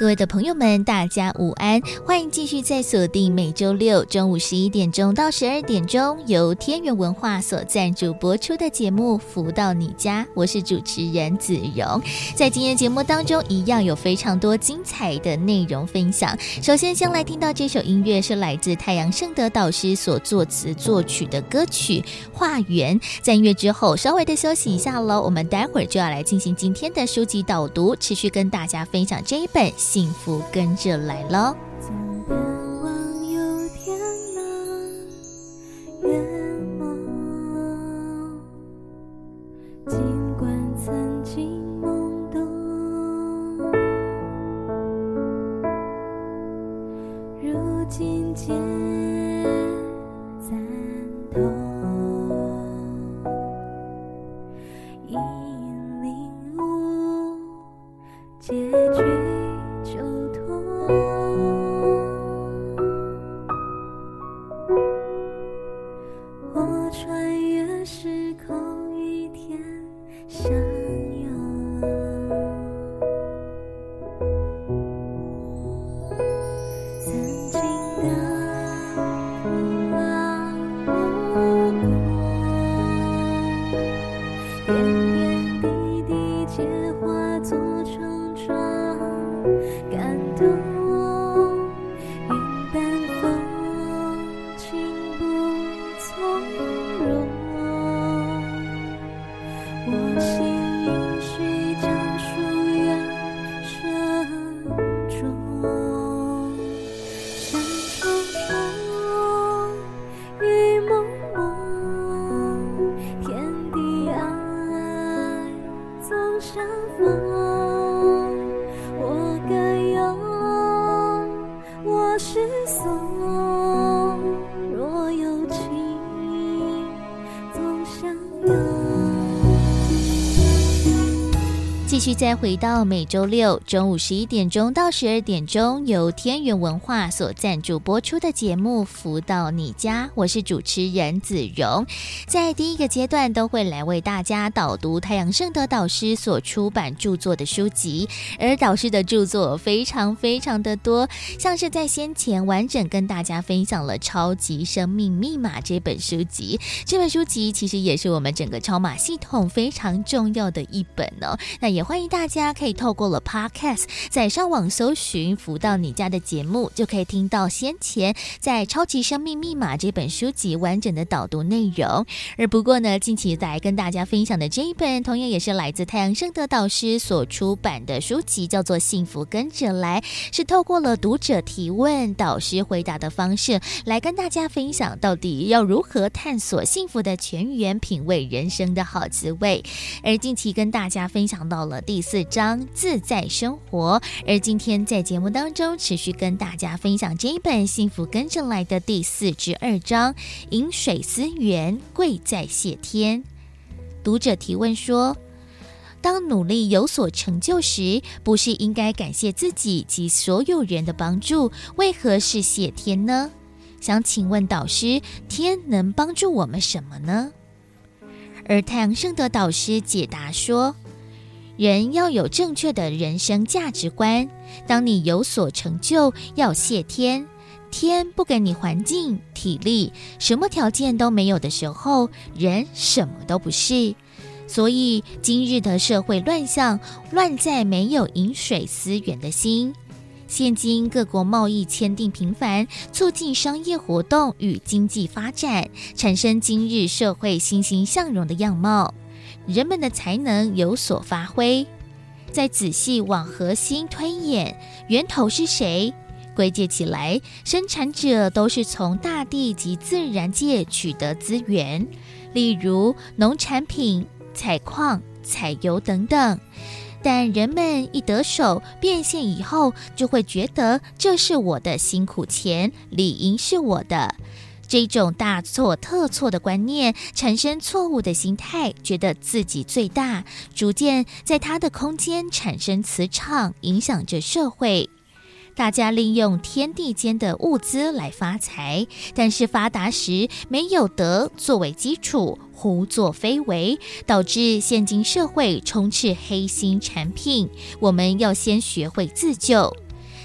各位的朋友们，大家午安！欢迎继续在锁定每周六中午十一点钟到十二点钟，由天元文化所赞助播出的节目《福到你家》，我是主持人子荣。在今天节目当中，一样有非常多精彩的内容分享。首先，先来听到这首音乐，是来自太阳盛德导师所作词作曲的歌曲《化缘》。在音乐之后，稍微的休息一下喽，我们待会儿就要来进行今天的书籍导读，持续跟大家分享这一本。幸福跟着来喽。再回到每周六中午十一点钟到十二点钟，由天元文化所赞助播出的节目《福到你家》，我是主持人子荣。在第一个阶段，都会来为大家导读太阳圣德导师所出版著作的书籍，而导师的著作非常非常的多，像是在先前完整跟大家分享了《超级生命密码》这本书籍，这本书籍其实也是我们整个超码系统非常重要的一本哦。那也。欢迎大家可以透过了 Podcast，在上网搜寻“福到你家”的节目，就可以听到先前在《超级生命密码》这本书籍完整的导读内容。而不过呢，近期在跟大家分享的这一本，同样也是来自太阳盛德导师所出版的书籍，叫做《幸福跟着来》，是透过了读者提问、导师回答的方式来跟大家分享，到底要如何探索幸福的全员，品味人生的好滋味。而近期跟大家分享到了。第四章自在生活，而今天在节目当中持续跟大家分享这一本《幸福跟着来的》第四至二章“饮水思源，贵在谢天”。读者提问说：“当努力有所成就时，不是应该感谢自己及所有人的帮助？为何是谢天呢？想请问导师，天能帮助我们什么呢？”而太阳盛德导师解答说。人要有正确的人生价值观。当你有所成就，要谢天。天不给你环境、体力，什么条件都没有的时候，人什么都不是。所以，今日的社会乱象，乱在没有饮水思源的心。现今各国贸易签订频繁，促进商业活动与经济发展，产生今日社会欣欣向荣的样貌。人们的才能有所发挥，再仔细往核心推演，源头是谁？归结起来，生产者都是从大地及自然界取得资源，例如农产品、采矿、采油等等。但人们一得手变现以后，就会觉得这是我的辛苦钱，理应是我的。这种大错特错的观念，产生错误的心态，觉得自己最大，逐渐在他的空间产生磁场，影响着社会。大家利用天地间的物资来发财，但是发达时没有德作为基础，胡作非为，导致现今社会充斥黑心产品。我们要先学会自救，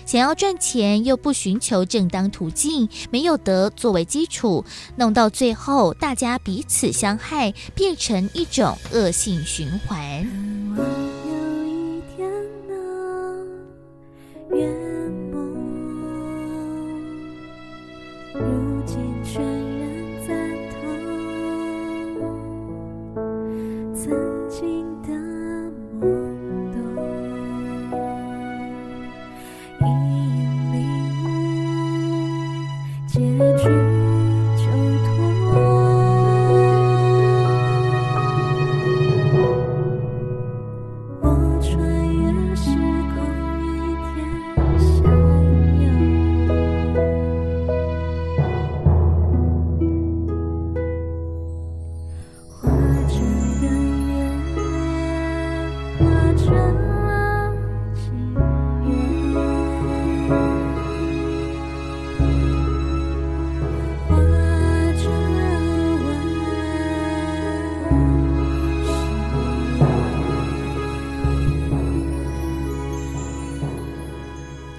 想要赚钱又不寻求正当途径，没有德作为基础，弄到最后大家彼此相害，变成一种恶性循环。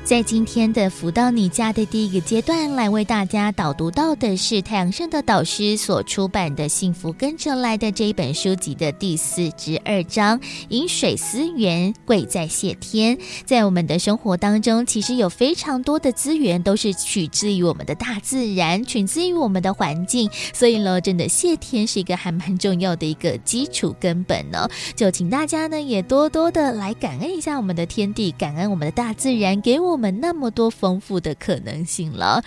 在今天的福到你家的第一个阶段，来为大家导读到的是太阳盛的导师所出版的《幸福跟着来的》这一本书籍的第四十二章“饮水思源，贵在谢天”。在我们的生活当中，其实有非常多的资源都是取自于我们的大自然，取自于我们的环境，所以呢，真的谢天是一个还蛮重要的一个基础根本呢。就请大家呢也多多的来感恩一下我们的天地，感恩我们的大自然给我。我们那么多丰富的可能性了。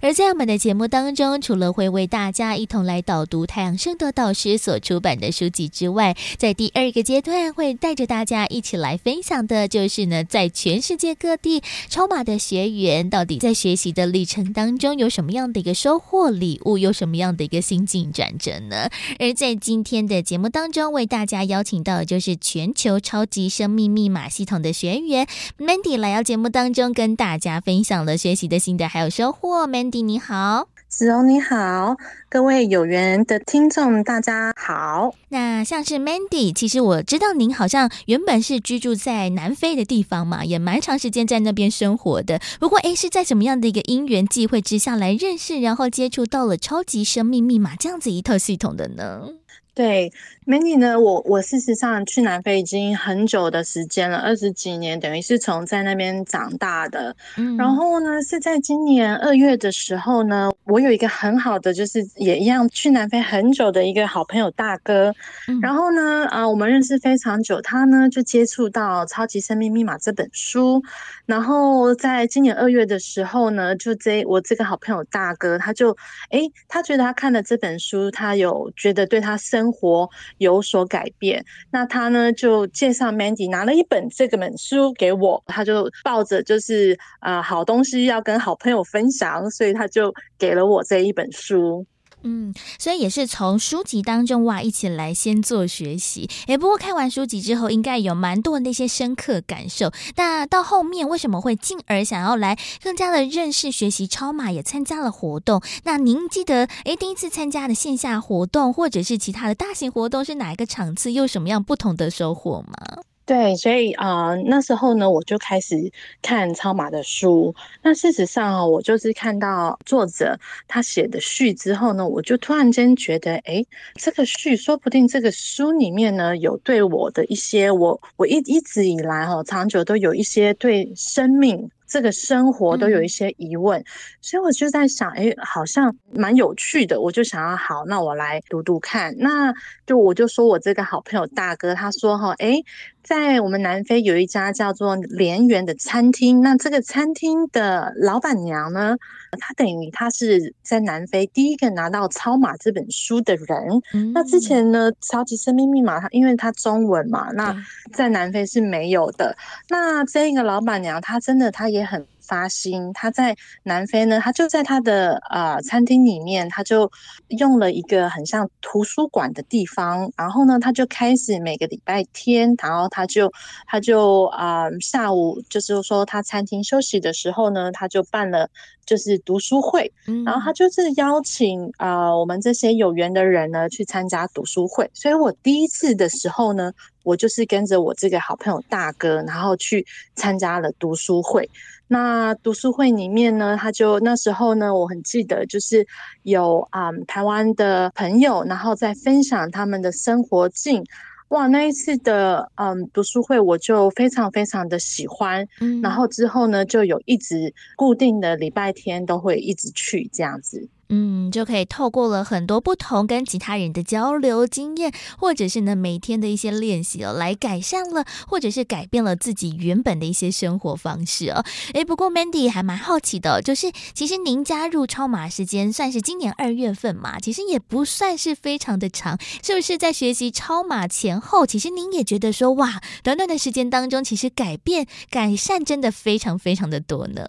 而在我们的节目当中，除了会为大家一同来导读太阳圣德导师所出版的书籍之外，在第二个阶段会带着大家一起来分享的，就是呢，在全世界各地超马的学员到底在学习的历程当中有什么样的一个收获、礼物，有什么样的一个心境转折呢？而在今天的节目当中，为大家邀请到的就是全球超级生命密码系统的学员 Mandy 来到节目当中，跟大家分享了学习的心得还有收获。Mandy。你好，子荣你好，各位有缘的听众大家好。那像是 Mandy，其实我知道您好像原本是居住在南非的地方嘛，也蛮长时间在那边生活的。不过，诶，是在什么样的一个因缘际会之下来认识，然后接触到了超级生命密码这样子一套系统的呢？对，Mandy 呢，我我事实上去南非已经很久的时间了，二十几年，等于是从在那边长大的。嗯，然后呢，是在今年二月的时候呢，我有一个很好的，就是也一样去南非很久的一个好朋友大哥。嗯，然后呢，啊，我们认识非常久，他呢就接触到《超级生命密码》这本书。然后在今年二月的时候呢，就这我这个好朋友大哥，他就诶，他觉得他看了这本书，他有觉得对他生活有所改变。那他呢就介绍 Mandy 拿了一本这个本书给我，他就抱着就是、呃、好东西要跟好朋友分享，所以他就给了我这一本书。嗯，所以也是从书籍当中哇，一起来先做学习。诶，不过看完书籍之后，应该有蛮多那些深刻感受。那到后面为什么会进而想要来更加的认识学习超马，也参加了活动？那您记得诶，第一次参加的线下活动或者是其他的大型活动是哪一个场次？又什么样不同的收获吗？对，所以啊、那时候呢，我就开始看超马的书。那事实上啊，我就是看到作者他写的序之后呢，我就突然间觉得，哎，这个序说不定这个书里面呢，有对我的一些我我一一直以来哈，长久都有一些对生命。这个生活都有一些疑问，嗯、所以我就在想，哎，好像蛮有趣的，我就想要好，那我来读读看。那就我就说我这个好朋友大哥，他说哈，哎，在我们南非有一家叫做莲园的餐厅，那这个餐厅的老板娘呢，她等于他是在南非第一个拿到超码这本书的人。嗯、那之前呢，超级生命密码，它因为它中文嘛，那在南非是没有的。那这个老板娘，她真的，她也。很发心，他在南非呢，他就在他的呃餐厅里面，他就用了一个很像图书馆的地方，然后呢，他就开始每个礼拜天，然后他就他就啊、呃、下午就是说他餐厅休息的时候呢，他就办了就是读书会，然后。他就是邀请啊、呃、我们这些有缘的人呢去参加读书会，所以我第一次的时候呢。我就是跟着我这个好朋友大哥，然后去参加了读书会。那读书会里面呢，他就那时候呢，我很记得，就是有啊、嗯、台湾的朋友，然后在分享他们的生活境。哇，那一次的嗯读书会，我就非常非常的喜欢。嗯，然后之后呢，就有一直固定的礼拜天都会一直去这样子。嗯，就可以透过了很多不同跟其他人的交流经验，或者是呢每天的一些练习哦，来改善了，或者是改变了自己原本的一些生活方式哦。诶，不过 Mandy 还蛮好奇的，就是其实您加入超马时间算是今年二月份嘛，其实也不算是非常的长，是不是在学习超马前后，其实您也觉得说哇，短短的时间当中，其实改变改善真的非常非常的多呢？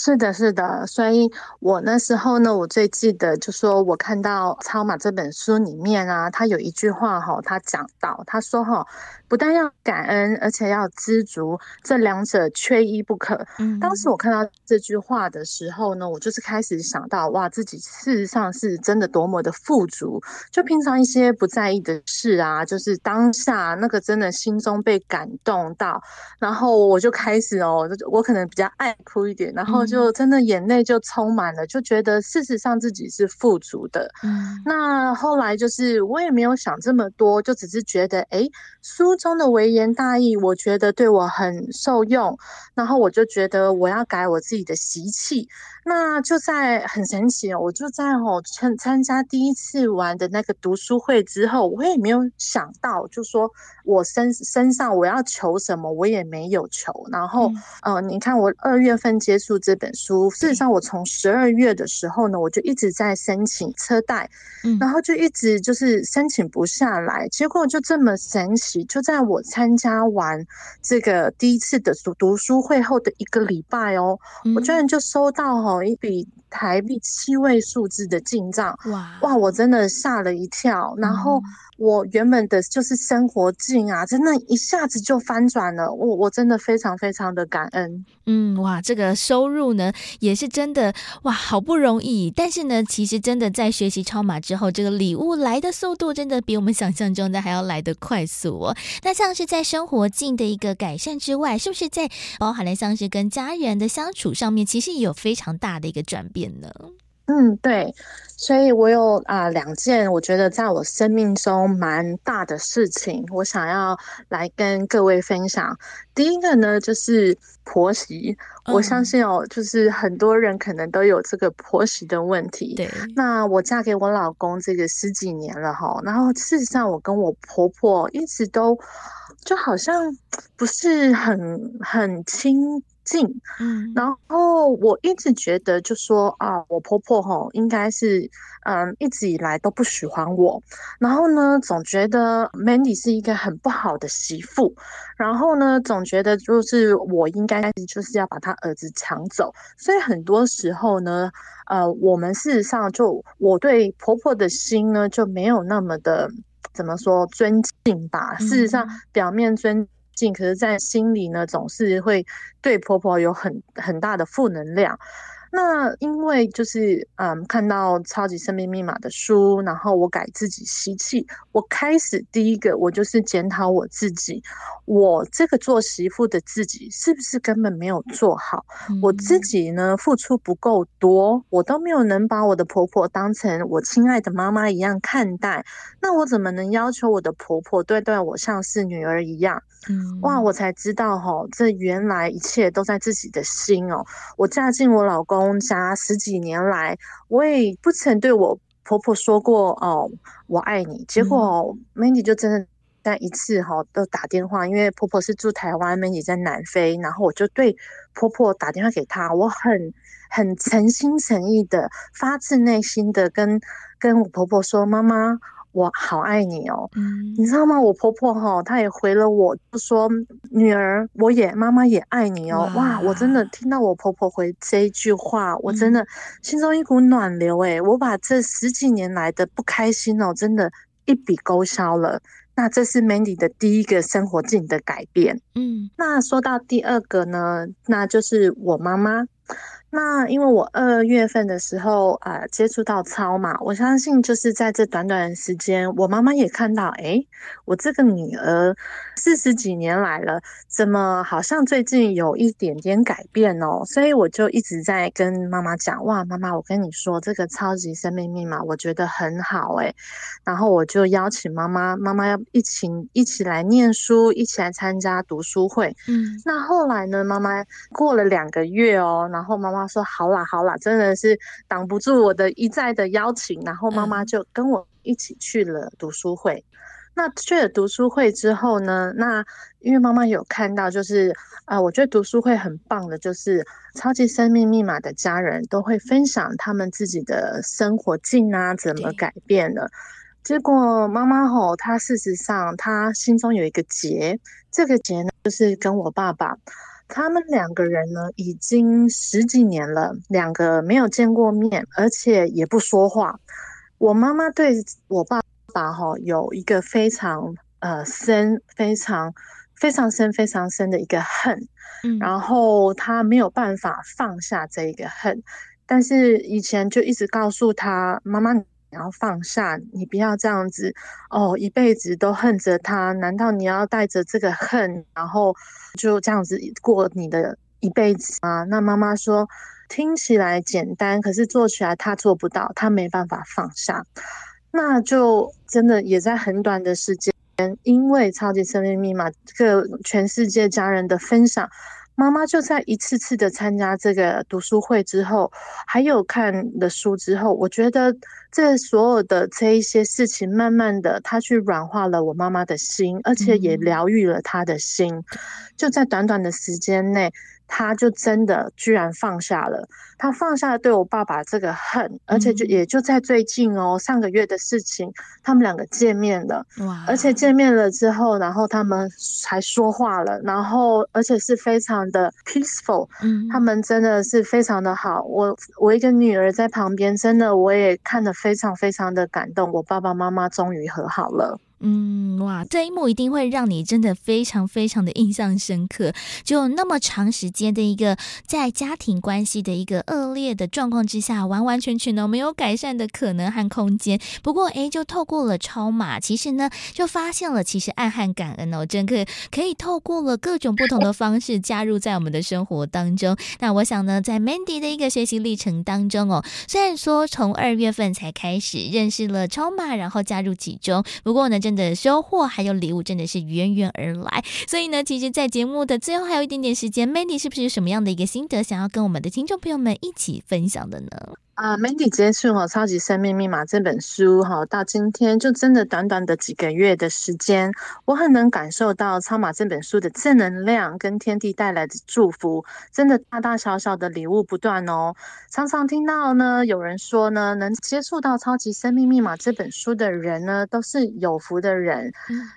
是的，是的，所以我那时候呢，我最记得就说，我看到《超马》这本书里面啊，他有一句话哈，他讲到，他说哈。不但要感恩，而且要知足，这两者缺一不可。嗯，当时我看到这句话的时候呢，我就是开始想到，哇，自己事实上是真的多么的富足。就平常一些不在意的事啊，就是当下那个真的心中被感动到，然后我就开始哦，我可能比较爱哭一点，然后就真的眼泪就充满了，就觉得事实上自己是富足的。嗯，那后来就是我也没有想这么多，就只是觉得，哎，书。中的微言大义，我觉得对我很受用，然后我就觉得我要改我自己的习气。那就在很神奇哦，我就在哦参参加第一次玩的那个读书会之后，我也没有想到，就说我身身上我要求什么，我也没有求。然后，嗯、呃，你看我二月份接触这本书，事实上我从十二月的时候呢，我就一直在申请车贷，然后就一直就是申请不下来，结果就这么神奇，就在我参加完这个第一次的读读书会后的一个礼拜哦，我居然就收到哦。一笔台币七位数字的进账，哇哇！我真的吓了一跳。然后我原本的就是生活境啊，真的一下子就翻转了。我我真的非常非常的感恩。嗯，哇，这个收入呢也是真的哇，好不容易。但是呢，其实真的在学习超马之后，这个礼物来的速度真的比我们想象中的还要来得快速哦。那像是在生活境的一个改善之外，是不是在包含了像是跟家人的相处上面，其实也有非常大的一个转变呢？嗯，对，所以我有啊、呃、两件我觉得在我生命中蛮大的事情，我想要来跟各位分享。第一个呢，就是婆媳，嗯、我相信哦，就是很多人可能都有这个婆媳的问题。对，那我嫁给我老公这个十几年了哈，然后事实上我跟我婆婆一直都就好像不是很很亲。近，嗯，然后我一直觉得，就说啊，我婆婆吼应该是，嗯，一直以来都不喜欢我，然后呢，总觉得 Mandy 是一个很不好的媳妇，然后呢，总觉得就是我应该就是要把他儿子抢走，所以很多时候呢，呃，我们事实上就我对婆婆的心呢就没有那么的怎么说尊敬吧，事实上表面尊。可是，在心里呢，总是会对婆婆有很很大的负能量。那因为就是嗯，看到《超级生命密码》的书，然后我改自己习气，我开始第一个我就是检讨我自己，我这个做媳妇的自己是不是根本没有做好？嗯、我自己呢，付出不够多，我都没有能把我的婆婆当成我亲爱的妈妈一样看待，那我怎么能要求我的婆婆对待我像是女儿一样？嗯、哇，我才知道哈，这原来一切都在自己的心哦。我嫁进我老公。公家十几年来，我也不曾对我婆婆说过哦，我爱你。结果 Mandy 就真的在一次哈都打电话，因为婆婆是住台湾，Mandy 在南非，然后我就对婆婆打电话给她，我很很诚心诚意的、发自内心的跟跟我婆婆说：“妈妈，我好爱你哦。嗯，你知道吗？我婆婆哈，她也回了我，就说女儿，我也妈妈也爱你哦。哇，哇，我真的听到我婆婆回这一句话，我真的心中一股暖流诶，我把这十几年来的不开心哦，真的一笔勾销了。那这是 Mandy 的第一个生活境的改变。嗯，那说到第二个呢，那就是我妈妈。那因为我二月份的时候，呃，接触到操嘛，我相信就是在这短短的时间，我妈妈也看到，诶，我这个女儿四十几年来了，怎么好像最近有一点点改变哦？所以我就一直在跟妈妈讲，哇，妈妈，我跟你说，这个超级生命密码，我觉得很好诶。然后我就邀请妈妈，妈妈要一起一起来念书，一起来参加读书会。嗯，那后来呢，妈妈过了两个月哦，然后妈妈。妈说好啦好啦，真的是挡不住我的一再的邀请，然后妈妈就跟我一起去了读书会。嗯、那去了读书会之后呢，那因为妈妈有看到，就是啊、呃，我觉得读书会很棒的，就是超级生命密码的家人都会分享他们自己的生活境啊，怎么改变了。结果妈妈吼，她事实上她心中有一个结，这个结呢，就是跟我爸爸。他们两个人呢，已经十几年了，两个没有见过面，而且也不说话。我妈妈对我爸爸哈有一个非常呃深、非常非常深、非常深的一个恨，嗯，然后他没有办法放下这一个恨，但是以前就一直告诉他妈妈。你要放下，你不要这样子哦，一辈子都恨着他。难道你要带着这个恨，然后就这样子过你的一辈子吗？那妈妈说，听起来简单，可是做起来他做不到，他没办法放下。那就真的也在很短的时间，因为超级生命密码这个全世界家人的分享。妈妈就在一次次的参加这个读书会之后，还有看了书之后，我觉得这所有的这一些事情，慢慢的，他去软化了我妈妈的心，而且也疗愈了她的心，就在短短的时间内。他就真的居然放下了，他放下了对我爸爸这个恨，而且就也就在最近哦，上个月的事情，他们两个见面了，哇！而且见面了之后，然后他们还说话了，然后而且是非常的 peaceful，嗯，他们真的是非常的好。我我一个女儿在旁边，真的我也看得非常非常的感动。我爸爸妈妈终于和好了。嗯，哇，这一幕一定会让你真的非常非常的印象深刻。就那么长时间的一个在家庭关系的一个恶劣的状况之下，完完全全呢没有改善的可能和空间。不过，哎，就透过了超码，其实呢，就发现了其实爱和感恩哦，真可可以透过了各种不同的方式加入在我们的生活当中。那我想呢，在 Mandy 的一个学习历程当中哦，虽然说从二月份才开始认识了超码，然后加入其中，不过呢，真的收获还有礼物真的是源源而来，所以呢，其实，在节目的最后还有一点点时间，Mandy 是不是有什么样的一个心得想要跟我们的听众朋友们一起分享的呢？啊，Mandy 接触哈《超级生命密码》这本书哈，到今天就真的短短的几个月的时间，我很能感受到超码这本书的正能量跟天地带来的祝福，真的大大小小的礼物不断哦。常常听到呢，有人说呢，能接触到《超级生命密码》这本书的人呢，都是有福的人。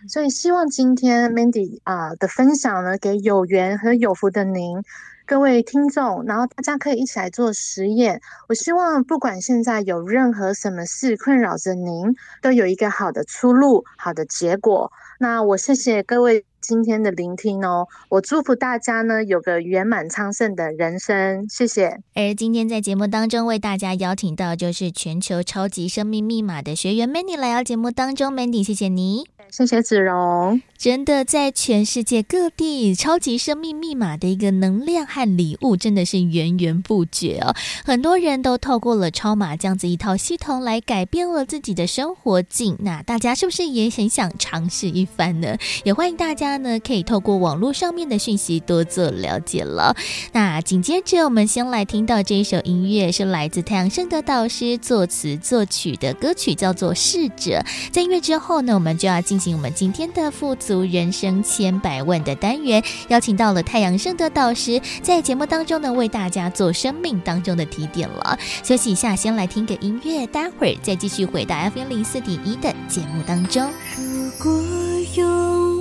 所以希望今天 Mandy 啊的分享呢，给有缘和有福的您。各位听众，然后大家可以一起来做实验。我希望不管现在有任何什么事困扰着您，都有一个好的出路，好的结果。那我谢谢各位今天的聆听哦，我祝福大家呢有个圆满昌盛的人生，谢谢。而今天在节目当中为大家邀请到就是全球超级生命密码的学员 Mandy 来到节目当中，Mandy 谢谢你。谢谢子荣，真的在全世界各地，超级生命密码的一个能量和礼物真的是源源不绝哦。很多人都透过了超码这样子一套系统来改变了自己的生活境。那大家是不是也很想尝试一番呢？也欢迎大家那呢可以透过网络上面的讯息多做了解了。那紧接着我们先来听到这一首音乐，是来自太阳盛德导师作词作曲的歌曲，叫做《逝者》。在音乐之后呢，我们就要进。行我们今天的富足人生千百万的单元，邀请到了太阳盛德导师，在节目当中呢，为大家做生命当中的提点了。休息一下，先来听个音乐，待会儿再继续回到 FM 零四点一的节目当中。如果有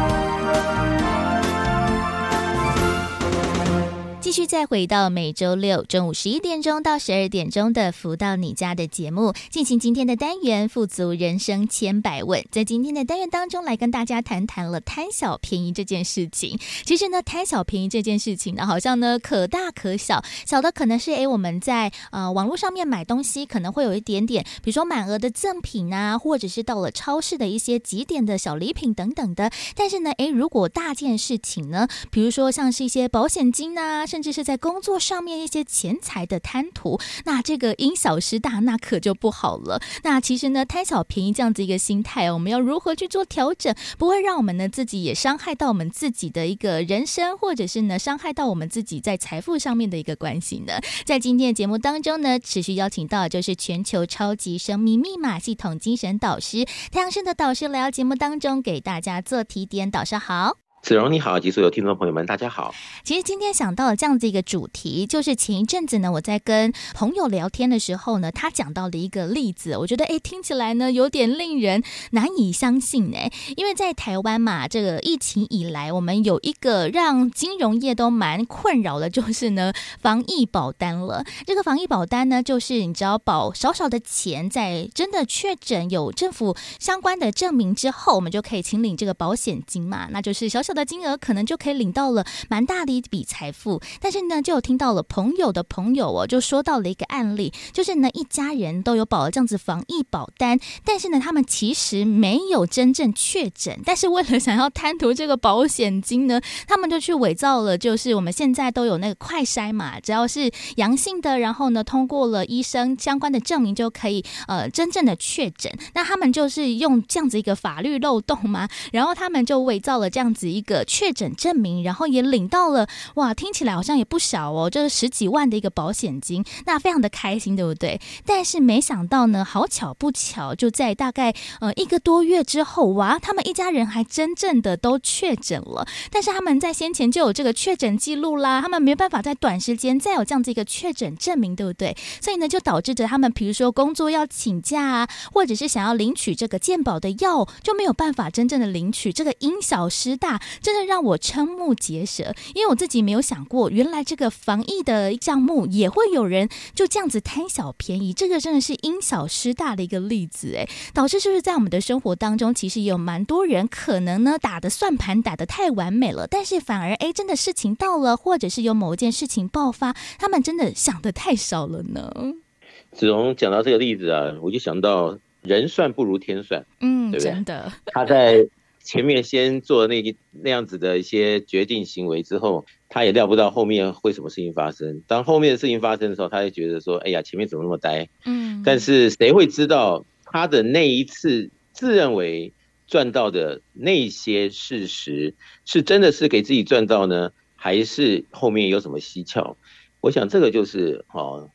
继续再回到每周六中午十一点钟到十二点钟的“福到你家”的节目，进行今天的单元“富足人生千百问”。在今天的单元当中，来跟大家谈谈了贪小便宜这件事情。其实呢，贪小便宜这件事情呢，好像呢可大可小。小的可能是诶，我们在呃网络上面买东西，可能会有一点点，比如说满额的赠品啊，或者是到了超市的一些几点的小礼品等等的。但是呢，诶，如果大件事情呢，比如说像是一些保险金啊，甚至是在工作上面一些钱财的贪图，那这个因小失大，那可就不好了。那其实呢，贪小便宜这样子一个心态，我们要如何去做调整，不会让我们呢自己也伤害到我们自己的一个人生，或者是呢伤害到我们自己在财富上面的一个关系呢？在今天的节目当中呢，持续邀请到就是全球超级生命密码系统精神导师太阳盛德导师来到节目当中给大家做提点。导师好。子荣你好，及所有听众朋友们，大家好。其实今天想到了这样子一个主题，就是前一阵子呢，我在跟朋友聊天的时候呢，他讲到的一个例子，我觉得哎，听起来呢有点令人难以相信哎，因为在台湾嘛，这个疫情以来，我们有一个让金融业都蛮困扰的，就是呢防疫保单了。这个防疫保单呢，就是你只要保少少的钱，在真的确诊有政府相关的证明之后，我们就可以请领这个保险金嘛，那就是小小。的金额可能就可以领到了蛮大的一笔财富，但是呢，就有听到了朋友的朋友哦，就说到了一个案例，就是呢，一家人都有保了这样子防疫保单，但是呢，他们其实没有真正确诊，但是为了想要贪图这个保险金呢，他们就去伪造了，就是我们现在都有那个快筛嘛，只要是阳性的，然后呢，通过了医生相关的证明就可以呃真正的确诊，那他们就是用这样子一个法律漏洞嘛，然后他们就伪造了这样子一。一个确诊证明，然后也领到了哇，听起来好像也不少哦，就是十几万的一个保险金，那非常的开心，对不对？但是没想到呢，好巧不巧，就在大概呃一个多月之后，哇，他们一家人还真正的都确诊了。但是他们在先前就有这个确诊记录啦，他们没办法在短时间再有这样子一个确诊证明，对不对？所以呢，就导致着他们，比如说工作要请假啊，或者是想要领取这个健保的药，就没有办法真正的领取，这个因小失大。真的让我瞠目结舌。因为我自己没有想过，原来这个防疫的项目也会有人就这样子贪小便宜，这个真的是因小失大的一个例子。哎，导致是不是在我们的生活当中，其实也有蛮多人可能呢打的算盘打的太完美了，但是反而哎，真的事情到了，或者是有某一件事情爆发，他们真的想的太少了呢。子荣讲到这个例子啊，我就想到人算不如天算，嗯，对不对？真的，他在前面先做那那样子的一些决定行为之后，他也料不到后面会什么事情发生。当后面的事情发生的时候，他就觉得说：“哎呀，前面怎么那么呆？”嗯，但是谁会知道他的那一次自认为赚到的那些事实，是真的是给自己赚到呢，还是后面有什么蹊跷？我想这个就是哦。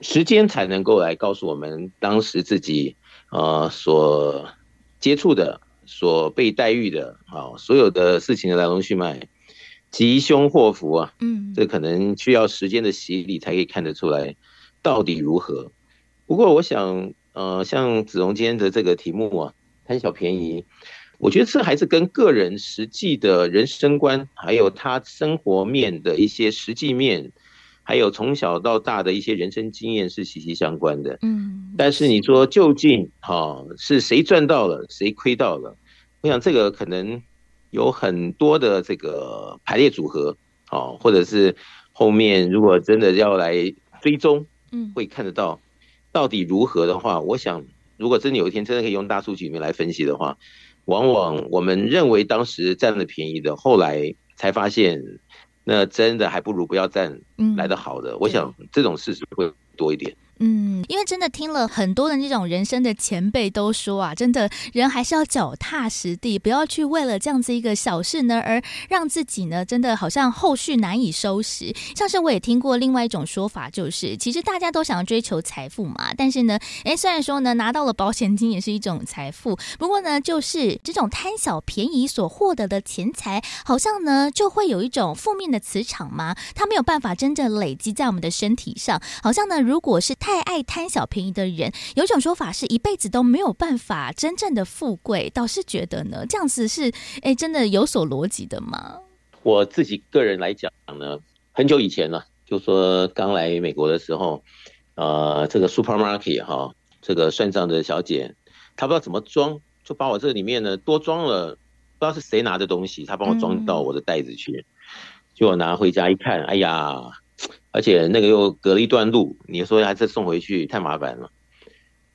时间才能够来告诉我们当时自己呃所接触的、所被待遇的啊，所有的事情的来龙去脉，吉凶祸福啊，嗯，这可能需要时间的洗礼才可以看得出来到底如何。不过我想，呃，像子荣今天的这个题目啊，贪小便宜，我觉得这还是跟个人实际的人生观，还有他生活面的一些实际面。还有从小到大的一些人生经验是息息相关的，嗯，但是你说究竟哈是谁赚到了，谁亏到了？我想这个可能有很多的这个排列组合，哦，或者是后面如果真的要来追踪，嗯，会看得到到底如何的话，我想如果真的有一天真的可以用大数据里面来分析的话，往往我们认为当时占了便宜的，后来才发现。那真的还不如不要站来的好的，嗯、我想这种事实会多一点。嗯，因为真的听了很多的那种人生的前辈都说啊，真的人还是要脚踏实地，不要去为了这样子一个小事呢，而让自己呢真的好像后续难以收拾。像是我也听过另外一种说法，就是其实大家都想要追求财富嘛，但是呢，诶，虽然说呢拿到了保险金也是一种财富，不过呢，就是这种贪小便宜所获得的钱财，好像呢就会有一种负面的磁场嘛，它没有办法真正累积在我们的身体上，好像呢如果是。太爱贪小便宜的人，有一种说法是一辈子都没有办法真正的富贵。导师觉得呢，这样子是哎，真的有所逻辑的吗？我自己个人来讲呢，很久以前了，就说刚来美国的时候，呃，这个 supermarket 哈，这个算账的小姐，她不知道怎么装，就把我这里面呢多装了，不知道是谁拿的东西，她帮我装到我的袋子去，就我拿回家一看，哎呀。而且那个又隔了一段路，你说还是送回去太麻烦了。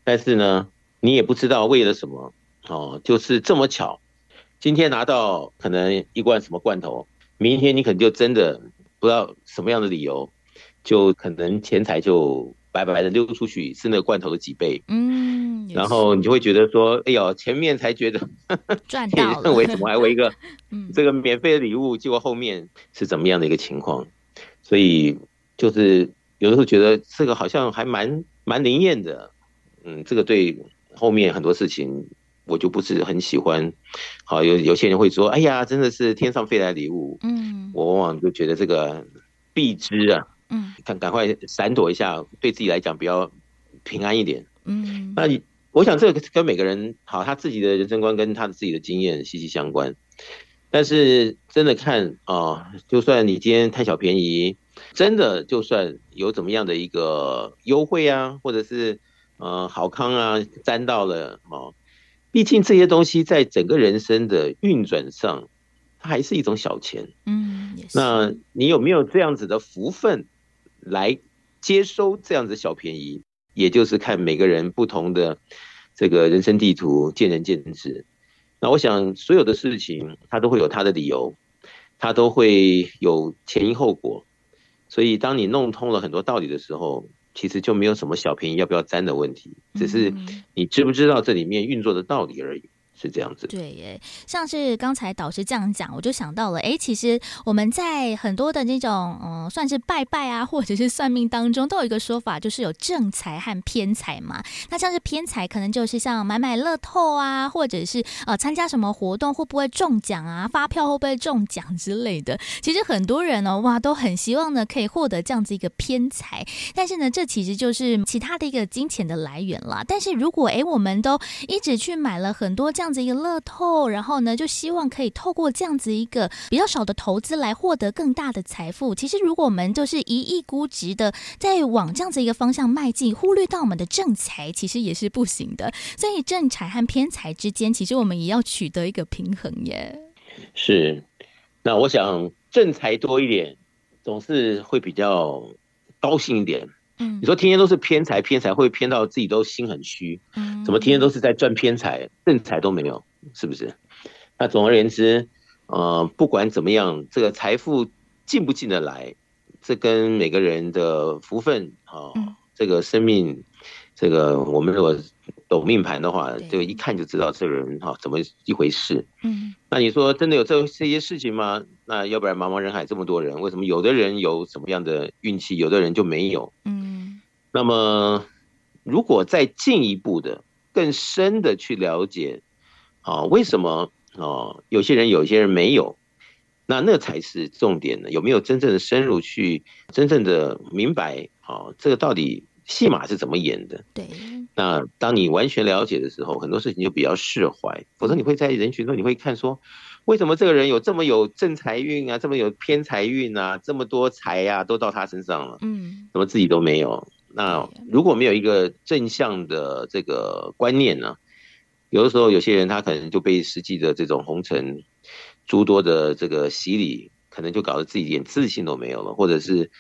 但是呢，你也不知道为了什么哦，就是这么巧，今天拿到可能一罐什么罐头，明天你可能就真的不知道什么样的理由，就可能钱财就白白的溜出去，是那个罐头的几倍。嗯，然后你就会觉得说，哎呦，前面才觉得赚 认为怎么还为一个这个免费的礼物，结果后面是怎么样的一个情况？所以。就是有的时候觉得这个好像还蛮蛮灵验的，嗯，这个对后面很多事情我就不是很喜欢。好，有有些人会说，哎呀，真的是天上飞来礼物，嗯，我往往就觉得这个避之啊，嗯，赶赶快闪躲一下，对自己来讲比较平安一点，嗯，那我想这个跟每个人好他自己的人生观跟他的自己的经验息息相关。但是真的看啊，就算你今天贪小便宜。真的，就算有怎么样的一个优惠啊，或者是呃好康啊，沾到了哦，毕竟这些东西在整个人生的运转上，它还是一种小钱。嗯，那你有没有这样子的福分来接收这样子小便宜？也就是看每个人不同的这个人生地图，见仁见智。那我想所有的事情，它都会有它的理由，它都会有前因后果。所以，当你弄通了很多道理的时候，其实就没有什么小便宜要不要沾的问题，只是你知不知道这里面运作的道理而已。是这样子，对耶，像是刚才导师这样讲，我就想到了，哎，其实我们在很多的那种，嗯，算是拜拜啊，或者是算命当中，都有一个说法，就是有正财和偏财嘛。那像是偏财，可能就是像买买乐透啊，或者是呃参加什么活动会不会中奖啊，发票会不会中奖之类的。其实很多人呢，哇，都很希望呢可以获得这样子一个偏财，但是呢，这其实就是其他的一个金钱的来源啦。但是如果哎，我们都一直去买了很多这样。样子一个乐透，然后呢，就希望可以透过这样子一个比较少的投资来获得更大的财富。其实，如果我们就是一意孤执的在往这样子一个方向迈进，忽略到我们的正财，其实也是不行的。所以，正财和偏财之间，其实我们也要取得一个平衡耶。是，那我想正财多一点，总是会比较高兴一点。嗯，你说天天都是偏财，偏财会偏到自己都心很虚。嗯，怎么天天都是在赚偏财，正财都没有，是不是？那总而言之，呃，不管怎么样，这个财富进不进得来，这跟每个人的福分啊，这个生命，这个我们如果懂命盘的话，就一看就知道这个人哈怎么一回事。嗯，那你说真的有这这些事情吗？那要不然茫茫人海这么多人，为什么有的人有什么样的运气，有的人就没有？嗯，那么如果再进一步的、更深的去了解，啊，为什么啊有些人有些人没有？那那才是重点呢？有没有真正的深入去真正的明白？啊，这个到底戏码是怎么演的？对。那当你完全了解的时候，很多事情就比较释怀。否则你会在人群中，你会看说。为什么这个人有这么有正财运啊，这么有偏财运啊，这么多财呀、啊，都到他身上了？嗯，怎么自己都没有？那如果没有一个正向的这个观念呢？有的时候有些人他可能就被实际的这种红尘诸多的这个洗礼，可能就搞得自己一点自信都没有了，或者是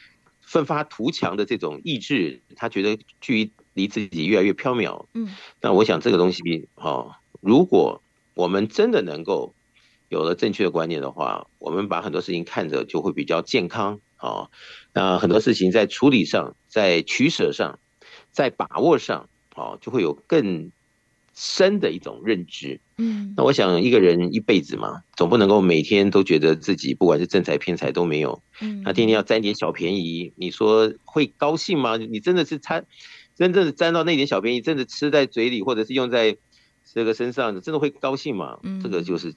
奋发图强的这种意志，他觉得距离自己越来越飘渺。嗯，那我想这个东西，哈，如果我们真的能够。有了正确的观念的话，我们把很多事情看着就会比较健康啊。那很多事情在处理上、在取舍上、在把握上，啊，就会有更深的一种认知。嗯，那我想一个人一辈子嘛，总不能够每天都觉得自己不管是正财偏财都没有。嗯，他天天要占点小便宜，你说会高兴吗？你真的是贪，真正的沾到那点小便宜，真的吃在嘴里，或者是用在这个身上，真的会高兴吗？嗯，这个就是。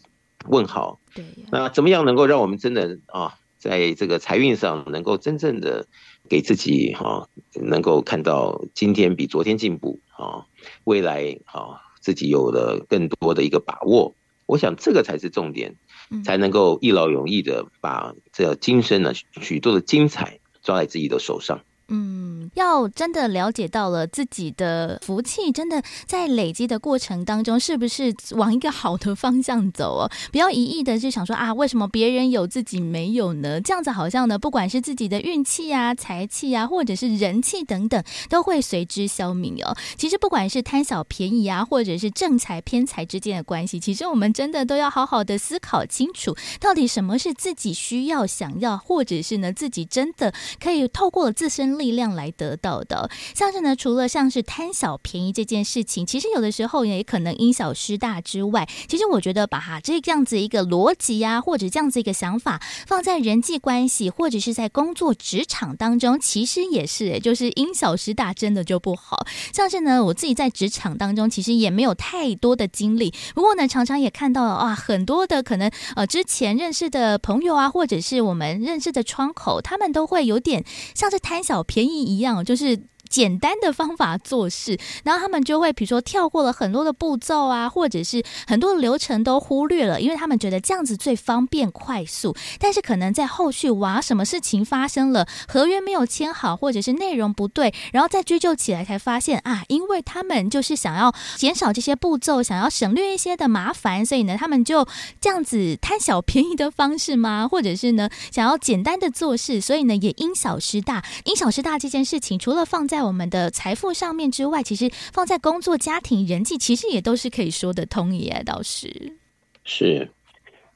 问号，对，那怎么样能够让我们真的啊，在这个财运上能够真正的给自己哈，能够看到今天比昨天进步啊，未来啊自己有了更多的一个把握，我想这个才是重点，才能够一劳永逸的把这今生呢许多的精彩抓在自己的手上。嗯，要真的了解到了自己的福气，真的在累积的过程当中，是不是往一个好的方向走哦？不要一意的就想说啊，为什么别人有自己没有呢？这样子好像呢，不管是自己的运气啊、财气啊，或者是人气等等，都会随之消弭哦。其实不管是贪小便宜啊，或者是正财偏财之间的关系，其实我们真的都要好好的思考清楚，到底什么是自己需要、想要，或者是呢，自己真的可以透过自身力量来得到的，像是呢，除了像是贪小便宜这件事情，其实有的时候也可能因小失大之外，其实我觉得把哈这样子一个逻辑啊，或者这样子一个想法放在人际关系或者是在工作职场当中，其实也是，就是因小失大，真的就不好。像是呢，我自己在职场当中其实也没有太多的经历，不过呢，常常也看到了啊，很多的可能呃之前认识的朋友啊，或者是我们认识的窗口，他们都会有点像是贪小便宜。一样，就是。简单的方法做事，然后他们就会比如说跳过了很多的步骤啊，或者是很多的流程都忽略了，因为他们觉得这样子最方便快速。但是可能在后续哇，什么事情发生了，合约没有签好，或者是内容不对，然后再追究起来才发现啊，因为他们就是想要减少这些步骤，想要省略一些的麻烦，所以呢，他们就这样子贪小便宜的方式吗？或者是呢，想要简单的做事，所以呢，也因小失大。因小失大这件事情，除了放在我们的财富上面之外，其实放在工作、家庭、人际，其实也都是可以说得通耶。倒是是，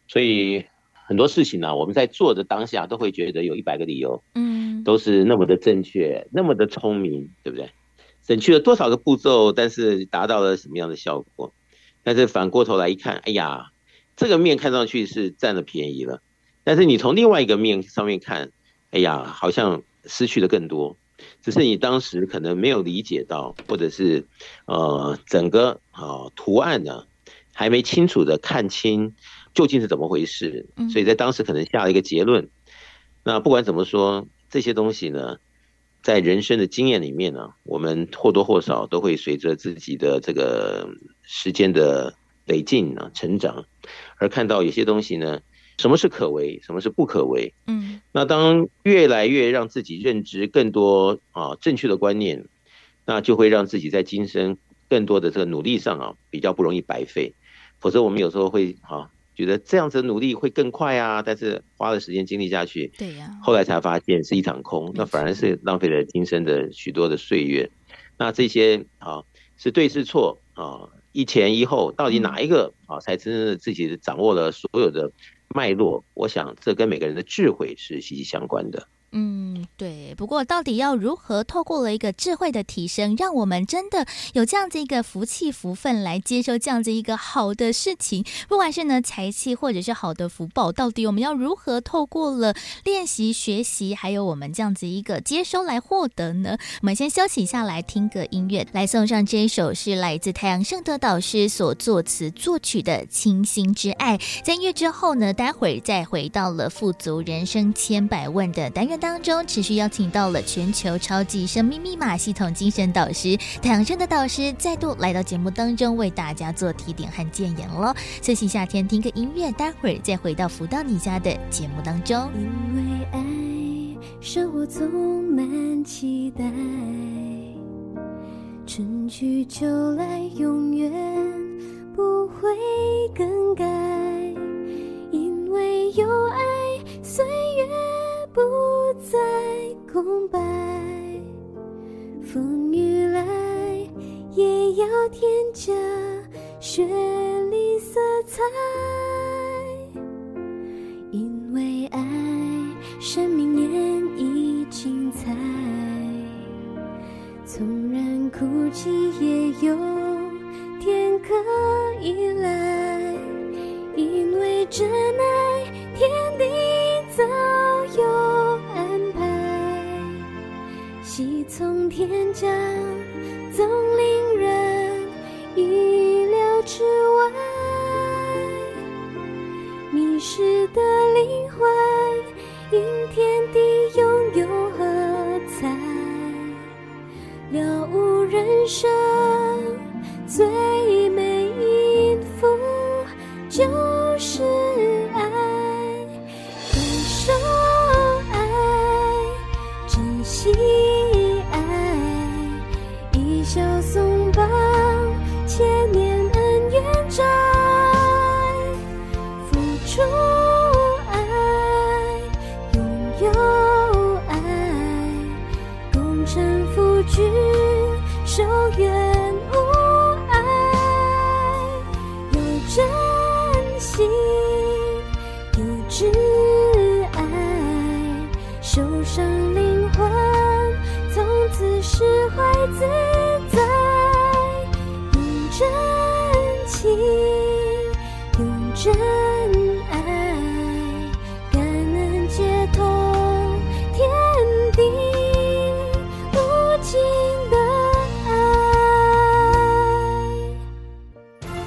所以很多事情呢、啊，我们在做的当下都会觉得有一百个理由，嗯，都是那么的正确，那么的聪明，对不对？省去了多少个步骤，但是达到了什么样的效果？但是反过头来一看，哎呀，这个面看上去是占了便宜了，但是你从另外一个面上面看，哎呀，好像失去的更多。只是你当时可能没有理解到，或者是，呃，整个啊图案呢还没清楚的看清究竟是怎么回事，所以在当时可能下了一个结论。那不管怎么说，这些东西呢，在人生的经验里面呢，我们或多或少都会随着自己的这个时间的累进呢、成长，而看到有些东西呢，什么是可为，什么是不可为。嗯，那当越来越让自己认知更多啊正确的观念，那就会让自己在今生更多的这个努力上啊比较不容易白费。否则我们有时候会啊觉得这样子努力会更快啊，但是花了时间精力下去，对呀，后来才发现是一场空，那反而是浪费了今生的许多的岁月。那这些啊是对是错啊？一前一后，到底哪一个啊才真正的自己掌握了所有的脉络？我想这跟每个人的智慧是息息相关的。嗯，对。不过，到底要如何透过了一个智慧的提升，让我们真的有这样子一个福气福分来接受这样子一个好的事情，不管是呢财气或者是好的福报，到底我们要如何透过了练习、学习，还有我们这样子一个接收来获得呢？我们先休息一下，来听个音乐，来送上这一首是来自太阳圣德导师所作词作曲的《倾心之爱》。在音乐之后呢，待会儿再回到了富足人生千百万的单元当中持续邀请到了全球超级生命密码系统精神导师太阳盛德导师再度来到节目当中，为大家做提点和建言喽。休息夏天听个音乐，待会儿再回到福到你家的节目当中。因为爱，生活充满期待，春去秋来，永远不会更改。因为有爱，岁月。不再空白，风雨来也要添加绚丽色彩。因为爱，生命演绎精彩，纵然哭泣也有天可依赖。因为真从天降，总令人意料之外。迷失的灵魂，因天地拥有喝彩，了悟人生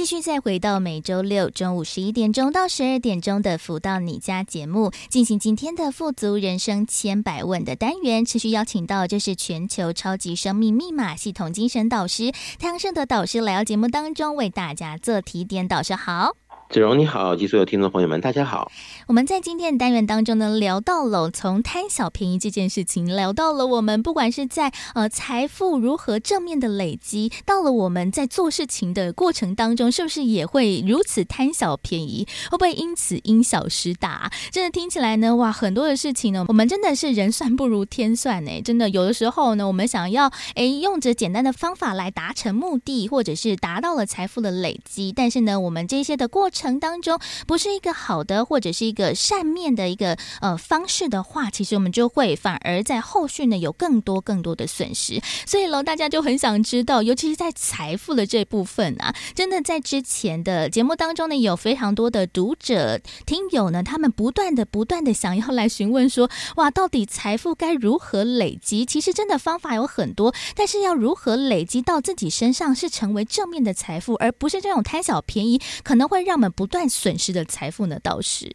继续再回到每周六中午十一点钟到十二点钟的《福到你家》节目，进行今天的《富足人生千百问》的单元。持续邀请到就是全球超级生命密码系统精神导师太阳圣德导师来到节目当中，为大家做提点。导师好。子荣你好，及所有听众朋友们，大家好。我们在今天的单元当中呢，聊到了从贪小便宜这件事情，聊到了我们不管是在呃财富如何正面的累积，到了我们在做事情的过程当中，是不是也会如此贪小便宜？会不会因此因小失大？真的听起来呢，哇，很多的事情呢，我们真的是人算不如天算呢。真的有的时候呢，我们想要哎用着简单的方法来达成目的，或者是达到了财富的累积，但是呢，我们这些的过程。程当中不是一个好的或者是一个善面的一个呃方式的话，其实我们就会反而在后续呢有更多更多的损失。所以喽，大家就很想知道，尤其是在财富的这部分啊，真的在之前的节目当中呢，有非常多的读者听友呢，他们不断的不断的想要来询问说，哇，到底财富该如何累积？其实真的方法有很多，但是要如何累积到自己身上是成为正面的财富，而不是这种贪小便宜，可能会让我们不断损失的财富呢？倒是，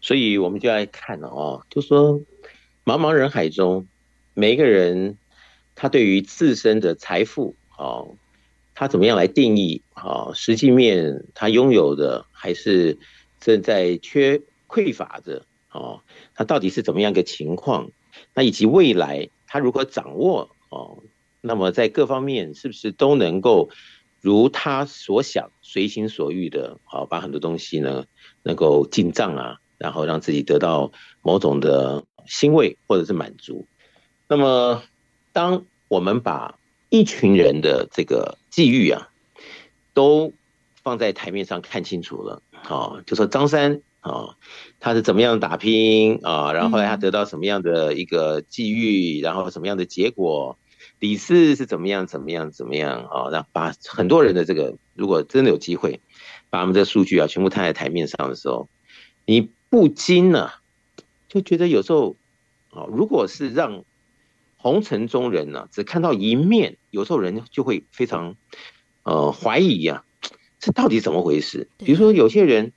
所以我们就来看了哦，就说茫茫人海中，每一个人他对于自身的财富哦，他怎么样来定义哦？实际面他拥有的还是正在缺匮乏的哦？他到底是怎么样一个情况？那以及未来他如何掌握哦？那么在各方面是不是都能够如他所想、随心所欲的，好把很多东西呢能够进账啊，然后让自己得到某种的欣慰或者是满足。那么，当我们把一群人的这个际遇啊，都放在台面上看清楚了，啊，就说张三啊，他是怎么样打拼啊，然后后来他得到什么样的一个际遇，然后什么样的结果。李四是怎么样？怎么样？怎么样？啊，那把很多人的这个，如果真的有机会，把我们的数据啊全部摊在台面上的时候，你不禁呢，就觉得有时候，啊，如果是让红尘中人呢只看到一面，有时候人就会非常呃怀疑呀，这到底怎么回事？比如说有些人，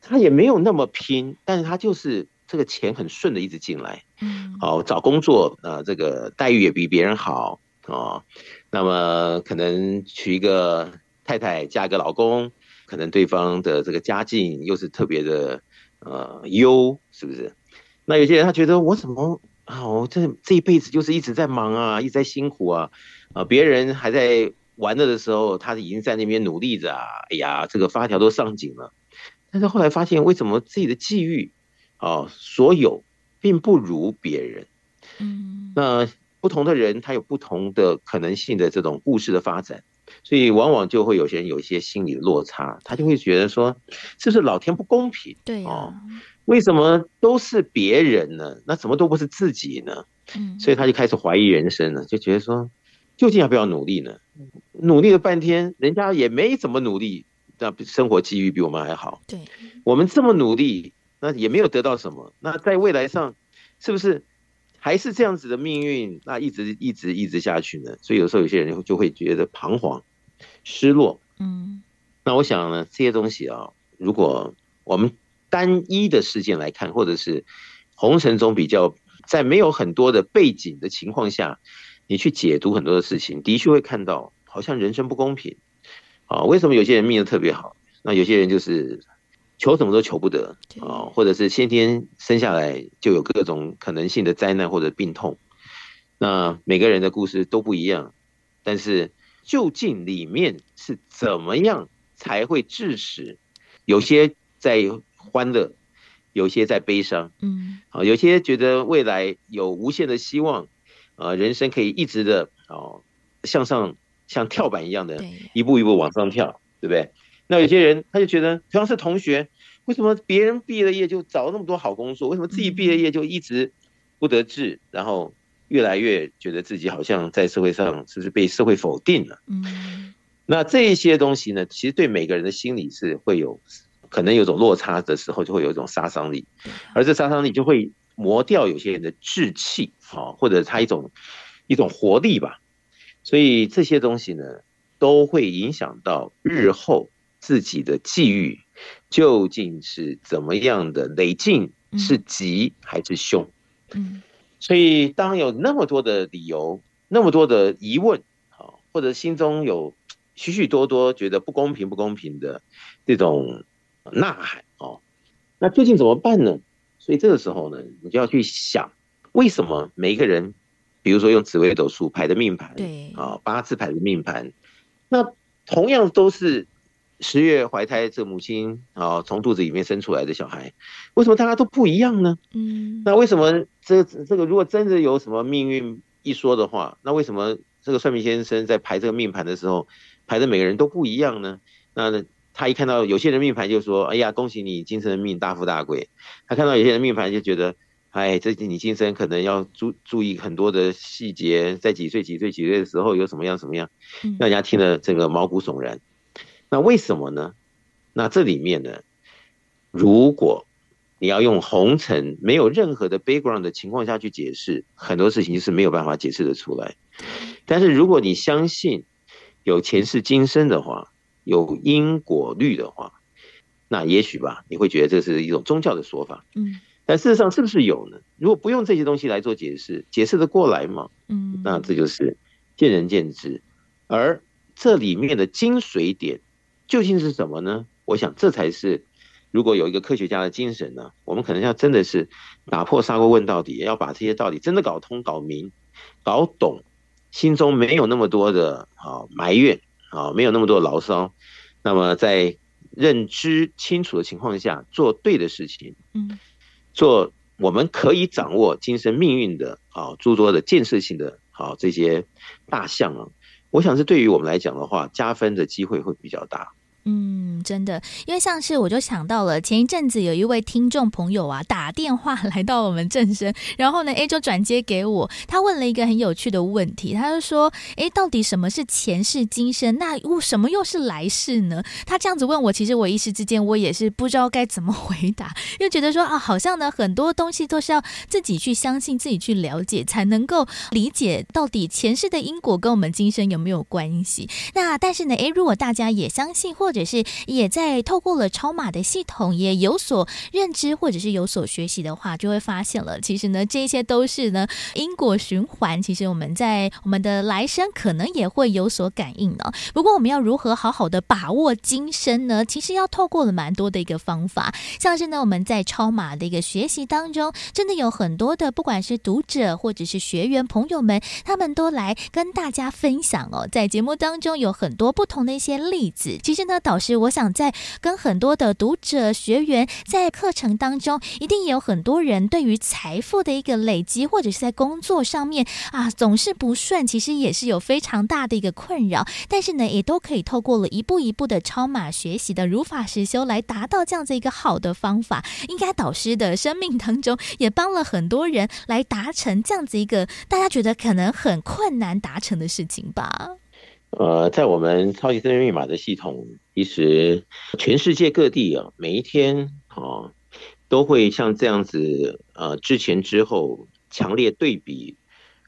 他也没有那么拼，但是他就是。这个钱很顺的一直进来，嗯，好找工作啊，呃，这个待遇也比别人好啊。那么可能娶一个太太，嫁一个老公，可能对方的这个家境又是特别的呃优，是不是？那有些人他觉得我怎么啊，我这这一辈子就是一直在忙啊，一直在辛苦啊啊，别人还在玩乐的时候，他已经在那边努力着啊。哎呀，这个发条都上紧了，但是后来发现，为什么自己的际遇？啊，所有并不如别人，嗯，那不同的人他有不同的可能性的这种故事的发展，所以往往就会有些人有一些心理落差，他就会觉得说，是不是老天不公平？对啊，为什么都是别人呢？那怎么都不是自己呢？嗯，所以他就开始怀疑人生了，就觉得说，究竟要不要努力呢？努力了半天，人家也没怎么努力，那生活机遇比我们还好。对，我们这么努力。那也没有得到什么，那在未来上，是不是还是这样子的命运？那一直一直一直下去呢？所以有时候有些人就会觉得彷徨、失落。嗯，那我想呢，这些东西啊，如果我们单一的事件来看，或者是红尘中比较在没有很多的背景的情况下，你去解读很多的事情，的确会看到好像人生不公平。啊，为什么有些人命得特别好？那有些人就是。求什么都求不得啊，或者是先天生下来就有各种可能性的灾难或者病痛，那每个人的故事都不一样，但是究竟里面是怎么样才会致使有些在欢乐，有些在悲伤，嗯，啊，有些觉得未来有无限的希望，啊，人生可以一直的哦向上，像跳板一样的一步一步往上跳，对不对？那有些人他就觉得，同样是同学，为什么别人毕了业就找了那么多好工作，为什么自己毕了业就一直不得志，然后越来越觉得自己好像在社会上是不是被社会否定了？嗯，那这些东西呢，其实对每个人的心理是会有可能有种落差的时候，就会有一种杀伤力，而这杀伤力就会磨掉有些人的志气啊，或者他一种一种活力吧。所以这些东西呢，都会影响到日后。自己的际遇究竟是怎么样的累进，是吉还是凶？嗯，所以当有那么多的理由，那么多的疑问，或者心中有许许多多觉得不公平、不公平的这种呐喊哦，那究竟怎么办呢？所以这个时候呢，你就要去想，为什么每一个人，比如说用紫微斗数排的命盘，对啊，八字排的命盘，那同样都是。十月怀胎，这母亲啊，从肚子里面生出来的小孩，为什么大家都不一样呢？嗯，那为什么这这个如果真的有什么命运一说的话，那为什么这个算命先生在排这个命盘的时候，排的每个人都不一样呢？那他一看到有些人命盘就说：“哎呀，恭喜你今生命大富大贵。”他看到有些人命盘就觉得：“哎，这你今生可能要注注意很多的细节，在几岁几岁几岁的时候有什么样什么样，让人家听了这个毛骨悚然。”那为什么呢？那这里面呢，如果你要用红尘没有任何的 background 的情况下去解释，很多事情是没有办法解释的出来。但是如果你相信有前世今生的话，有因果律的话，那也许吧，你会觉得这是一种宗教的说法。嗯，但事实上是不是有呢？如果不用这些东西来做解释，解释的过来吗？嗯，那这就是见仁见智。而这里面的精髓点究竟是什么呢？我想这才是，如果有一个科学家的精神呢，我们可能要真的是打破砂锅问到底，要把这些道理真的搞通、搞明、搞懂，心中没有那么多的啊埋怨。啊，没有那么多牢骚，那么在认知清楚的情况下，做对的事情，嗯，做我们可以掌握今生命运的啊诸多的建设性的啊这些大项啊，我想是对于我们来讲的话，加分的机会会比较大。嗯，真的，因为像是我就想到了前一阵子有一位听众朋友啊打电话来到我们正声，然后呢，A 就转接给我，他问了一个很有趣的问题，他就说，哎，到底什么是前世今生？那又什么又是来世呢？他这样子问我，其实我一时之间我也是不知道该怎么 回答，又觉得说啊，好像呢很多东西都是要自己去相信、自己去了解，才能够理解到底前世的因果跟我们今生有没有关系。那但是呢，哎，如果大家也相信或或者是也在透过了超马的系统也有所认知，或者是有所学习的话，就会发现了，其实呢，这些都是呢因果循环。其实我们在我们的来生可能也会有所感应呢。不过我们要如何好好的把握今生呢？其实要透过了蛮多的一个方法，像是呢我们在超马的一个学习当中，真的有很多的不管是读者或者是学员朋友们，他们都来跟大家分享哦，在节目当中有很多不同的一些例子。其实呢。导师，我想在跟很多的读者学员在课程当中，一定也有很多人对于财富的一个累积，或者是在工作上面啊总是不顺，其实也是有非常大的一个困扰。但是呢，也都可以透过了一步一步的超马学习的如法实修，来达到这样子一个好的方法。应该导师的生命当中也帮了很多人来达成这样子一个大家觉得可能很困难达成的事情吧。呃，在我们超级生命密码的系统，其实全世界各地啊，每一天啊，都会像这样子，呃，之前之后强烈对比，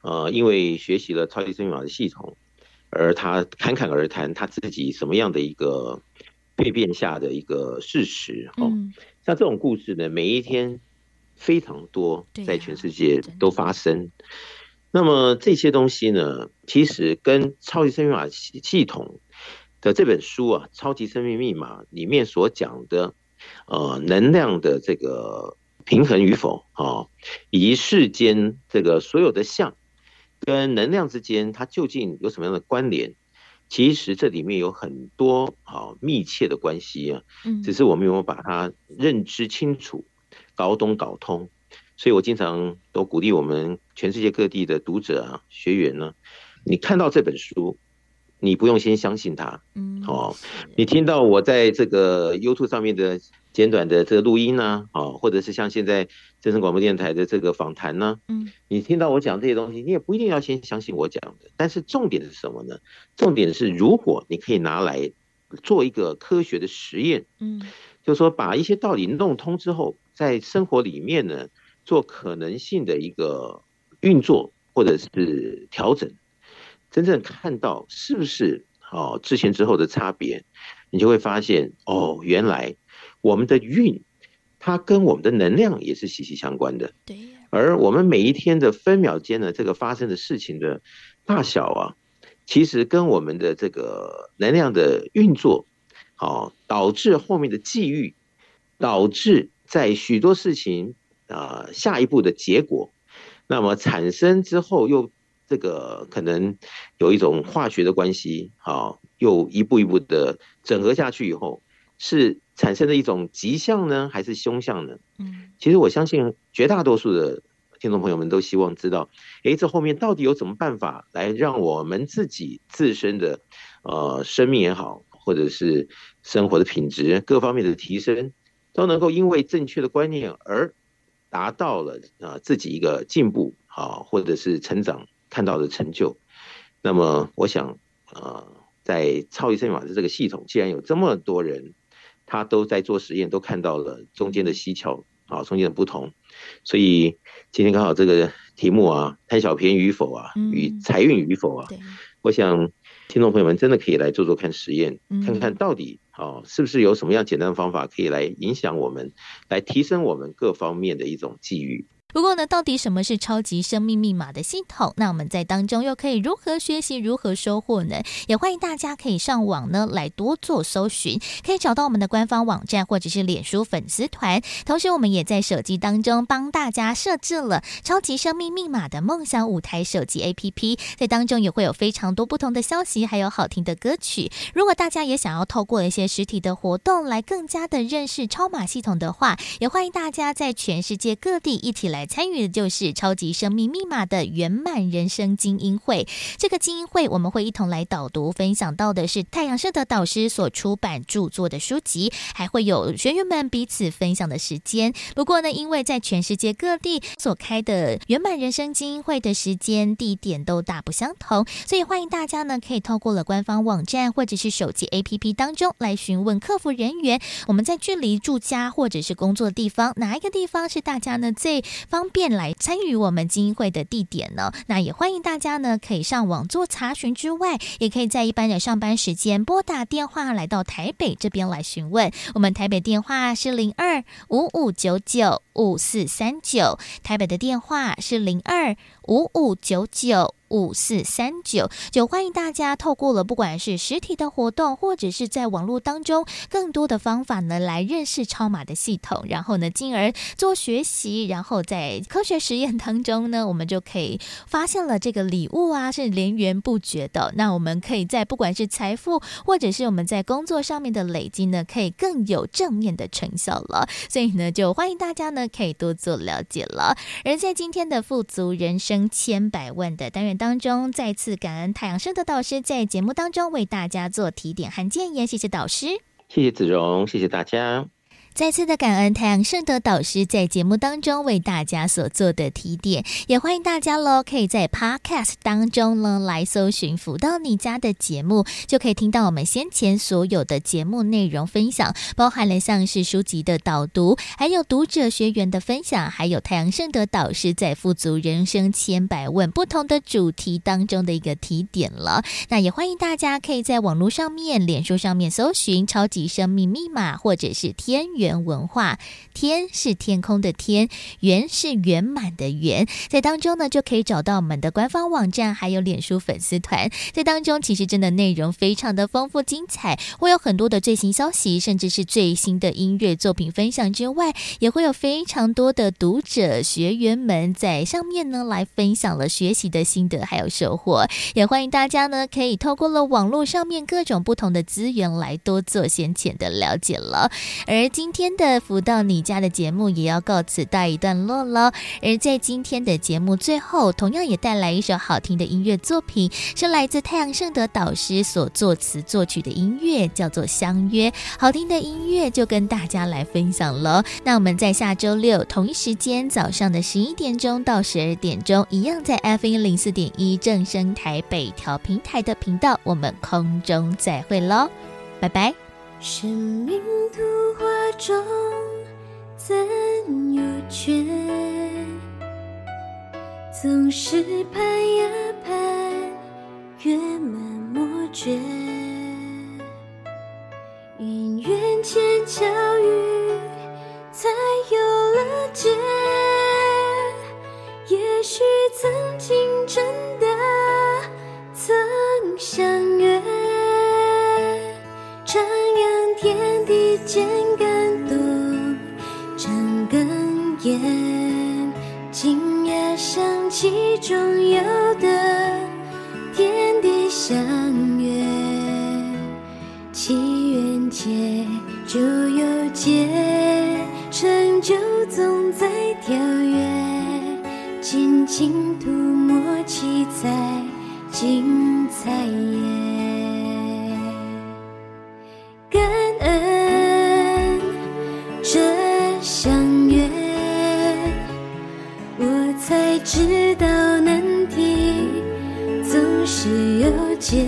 呃，因为学习了超级生命密码的系统，而他侃侃而谈他自己什么样的一个蜕变下的一个事实，哦，像这种故事呢，每一天非常多，在全世界都发生。那么这些东西呢，其实跟超级生命密码系统的这本书啊，《超级生命密码》里面所讲的，呃，能量的这个平衡与否啊，以及世间这个所有的相跟能量之间，它究竟有什么样的关联？其实这里面有很多啊密切的关系啊，只是我们有没有把它认知清楚、搞懂、搞通。所以我经常都鼓励我们全世界各地的读者啊、学员呢，你看到这本书，你不用先相信它，嗯，哦，你听到我在这个 YouTube 上面的简短的这个录音呢，哦，或者是像现在正声广播电台的这个访谈呢，嗯，你听到我讲这些东西，你也不一定要先相信我讲的。但是重点是什么呢？重点是如果你可以拿来做一个科学的实验，嗯，就是说把一些道理弄通之后，在生活里面呢。做可能性的一个运作或者是调整，真正看到是不是哦之前之后的差别，你就会发现哦，原来我们的运它跟我们的能量也是息息相关的。对。而我们每一天的分秒间的这个发生的事情的大小啊，其实跟我们的这个能量的运作，哦，导致后面的际遇，导致在许多事情。啊，下一步的结果，那么产生之后又这个可能有一种化学的关系，好，又一步一步的整合下去以后，是产生的一种吉相呢，还是凶相呢？嗯，其实我相信绝大多数的听众朋友们都希望知道，诶，这后面到底有什么办法来让我们自己自身的呃生命也好，或者是生活的品质各方面的提升，都能够因为正确的观念而达到了啊自己一个进步啊，或者是成长看到的成就。那么我想啊，在超级生命密码的这个系统，既然有这么多人，他都在做实验，都看到了中间的蹊跷啊，中间的不同，所以今天刚好这个题目啊，贪小便宜与否啊，与财运与否啊，我想。听众朋友们，真的可以来做做看实验，看看到底哦，是不是有什么样简单的方法可以来影响我们，来提升我们各方面的一种际遇。不过呢，到底什么是超级生命密码的系统？那我们在当中又可以如何学习、如何收获呢？也欢迎大家可以上网呢来多做搜寻，可以找到我们的官方网站或者是脸书粉丝团。同时，我们也在手机当中帮大家设置了超级生命密码的梦想舞台手机 APP，在当中也会有非常多不同的消息，还有好听的歌曲。如果大家也想要透过一些实体的活动来更加的认识超码系统的话，也欢迎大家在全世界各地一起来。参与的就是超级生命密码的圆满人生精英会。这个精英会，我们会一同来导读，分享到的是太阳社的导师所出版著作的书籍，还会有学员们彼此分享的时间。不过呢，因为在全世界各地所开的圆满人生精英会的时间地点都大不相同，所以欢迎大家呢可以透过了官方网站或者是手机 APP 当中来询问客服人员。我们在距离住家或者是工作的地方，哪一个地方是大家呢最方便来参与我们精英会的地点呢？那也欢迎大家呢，可以上网做查询之外，也可以在一般的上班时间拨打电话来到台北这边来询问。我们台北电话是零二五五九九五四三九，台北的电话是零二五五九九。五四三九，就欢迎大家透过了不管是实体的活动，或者是在网络当中更多的方法呢，来认识超码的系统，然后呢，进而做学习，然后在科学实验当中呢，我们就可以发现了这个礼物啊，是连源不绝的。那我们可以在不管是财富，或者是我们在工作上面的累积呢，可以更有正面的成效了。所以呢，就欢迎大家呢，可以多做了解了。而在今天的富足人生千百万的单元当中，再次感恩太阳升的导师在节目当中为大家做提点和建言，谢谢导师，谢谢子荣，谢谢大家。再次的感恩太阳盛德导师在节目当中为大家所做的提点，也欢迎大家喽，可以在 Podcast 当中呢来搜寻“福到你家”的节目，就可以听到我们先前所有的节目内容分享，包含了像是书籍的导读，还有读者学员的分享，还有太阳盛德导师在富足人生千百问不同的主题当中的一个提点了。那也欢迎大家可以在网络上面、脸书上面搜寻“超级生命密码”或者是“天宇”。圆文化，天是天空的天，圆是圆满的圆，在当中呢就可以找到我们的官方网站，还有脸书粉丝团，在当中其实真的内容非常的丰富精彩，会有很多的最新消息，甚至是最新的音乐作品分享之外，也会有非常多的读者学员们在上面呢来分享了学习的心得还有收获，也欢迎大家呢可以透过了网络上面各种不同的资源来多做先前的了解了，而今。天的福到你家的节目也要告辞告一段落了，而在今天的节目最后，同样也带来一首好听的音乐作品，是来自太阳盛德导师所作词作曲的音乐，叫做《相约》。好听的音乐就跟大家来分享了。那我们在下周六同一时间早上的十一点钟到十二点钟，一样在 FM 零四点一正声台北调频台的频道，我们空中再会喽，拜拜。生命图画中怎有缺？总是盼呀盼，圆满莫绝。因缘前巧遇，才有了结。也许曾经真的曾相约。徜徉天地间感动长哽咽，今夜想起中有的天地相约，祈愿结就有结，成就总在跳跃，尽情涂抹七彩精彩耶。感恩这相约我才知道难题总是有解